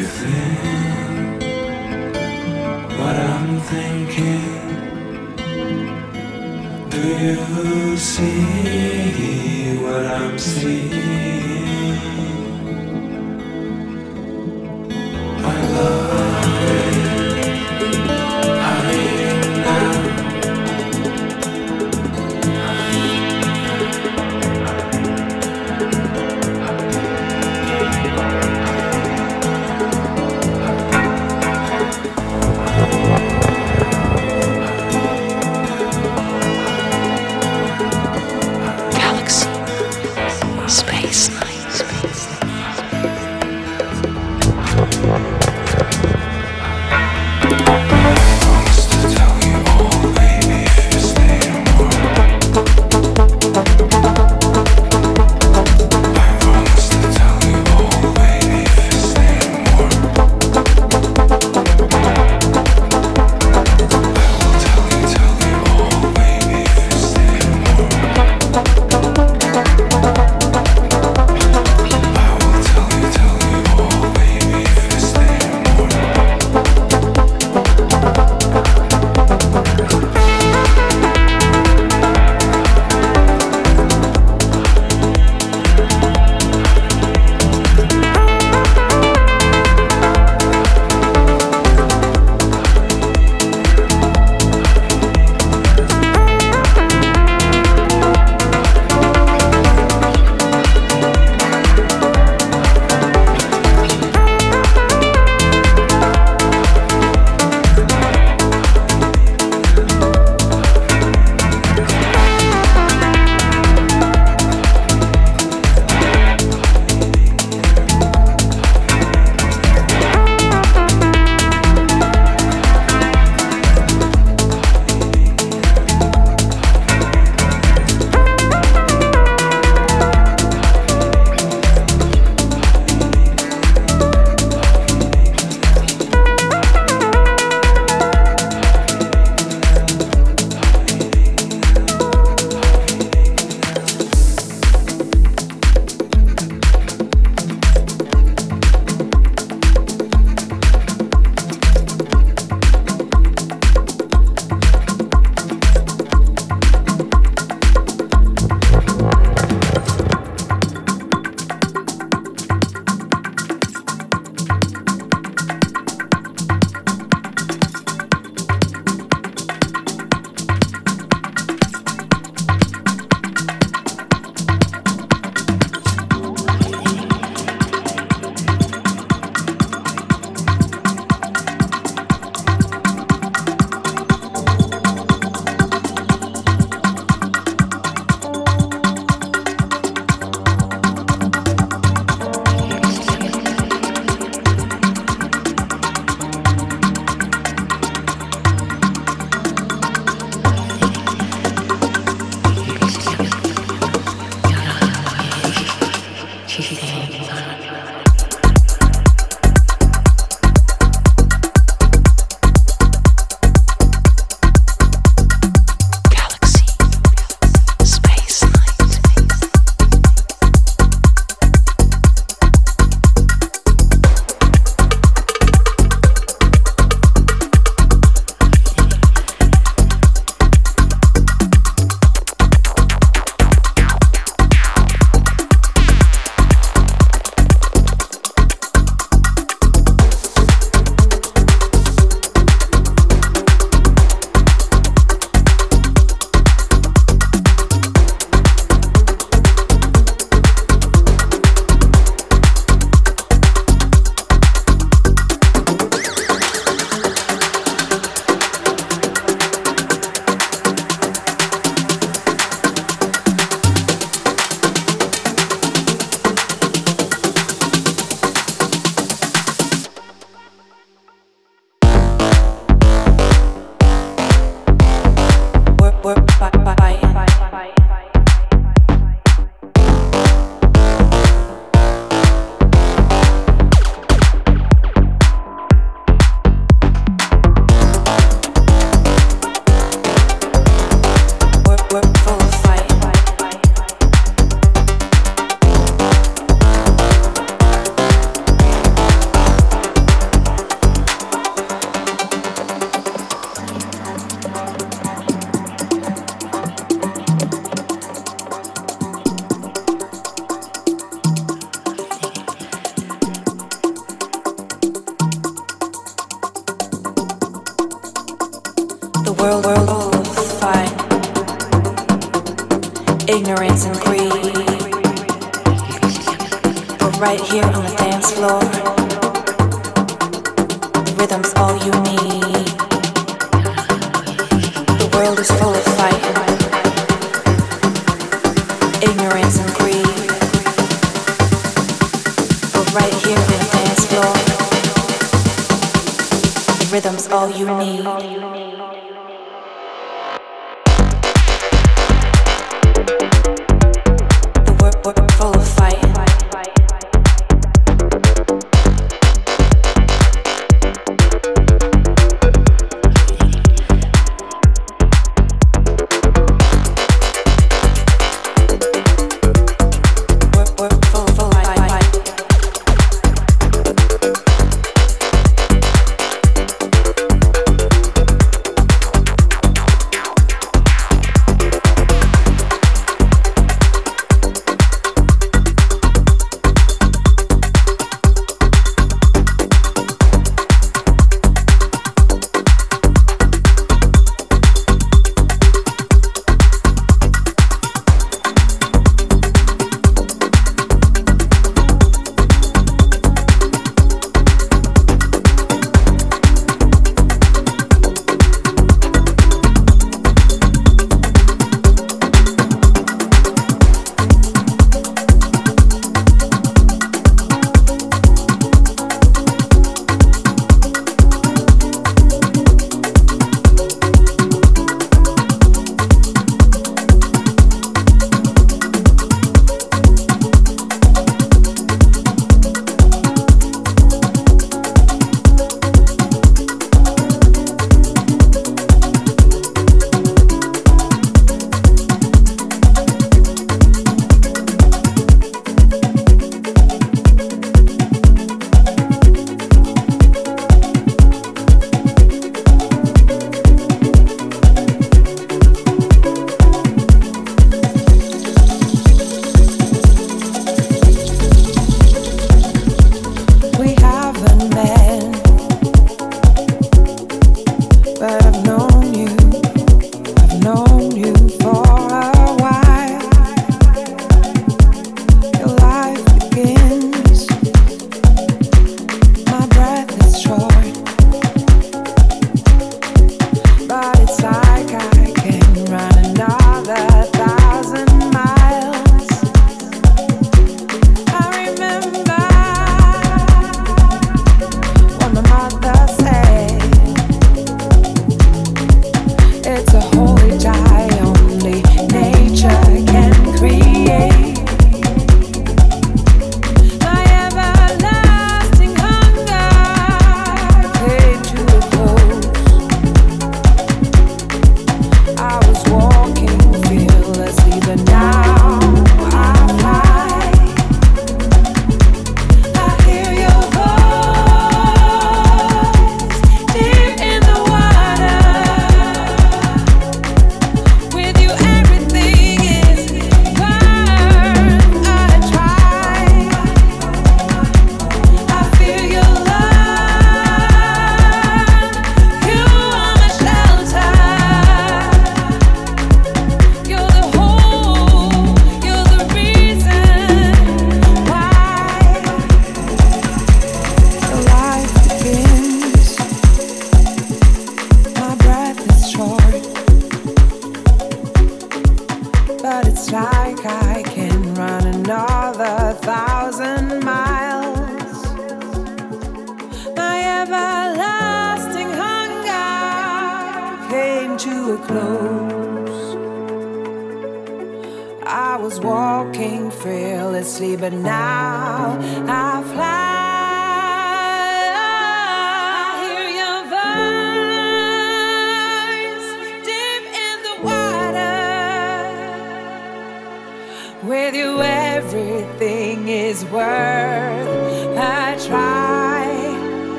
you think what I'm thinking? Do you see what I'm seeing?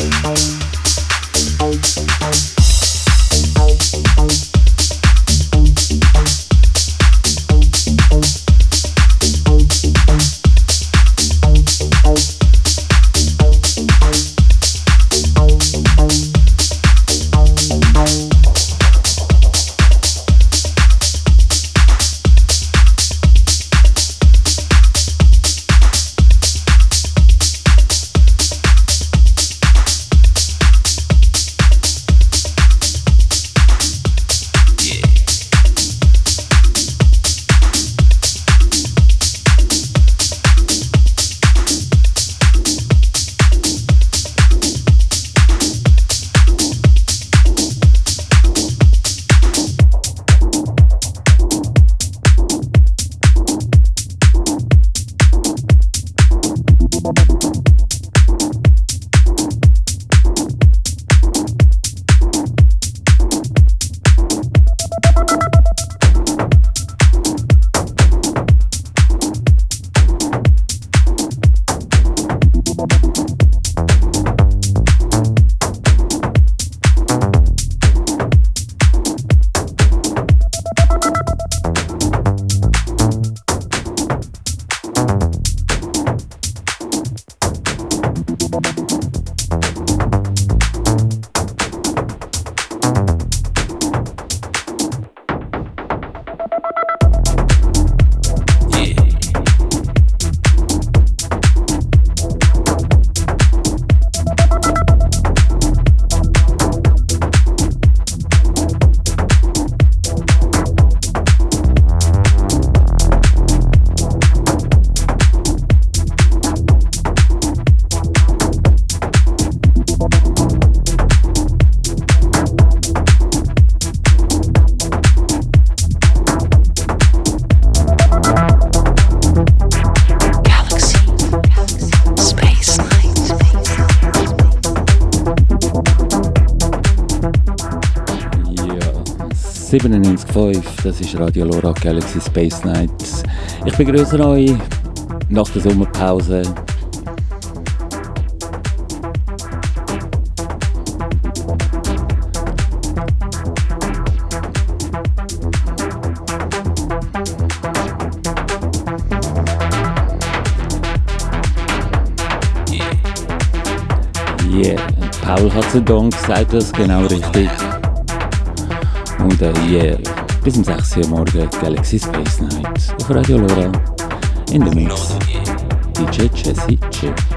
Música das ist Radio Lora Galaxy Space Night. Ich begrüße euch nach der Sommerpause Paul hat zu Dank gesagt das genau richtig. Und äh, yeah, bis um 6 Uhr morgen Galaxy Space Night auf Radio Lora in der Mix. DJ Jesse J.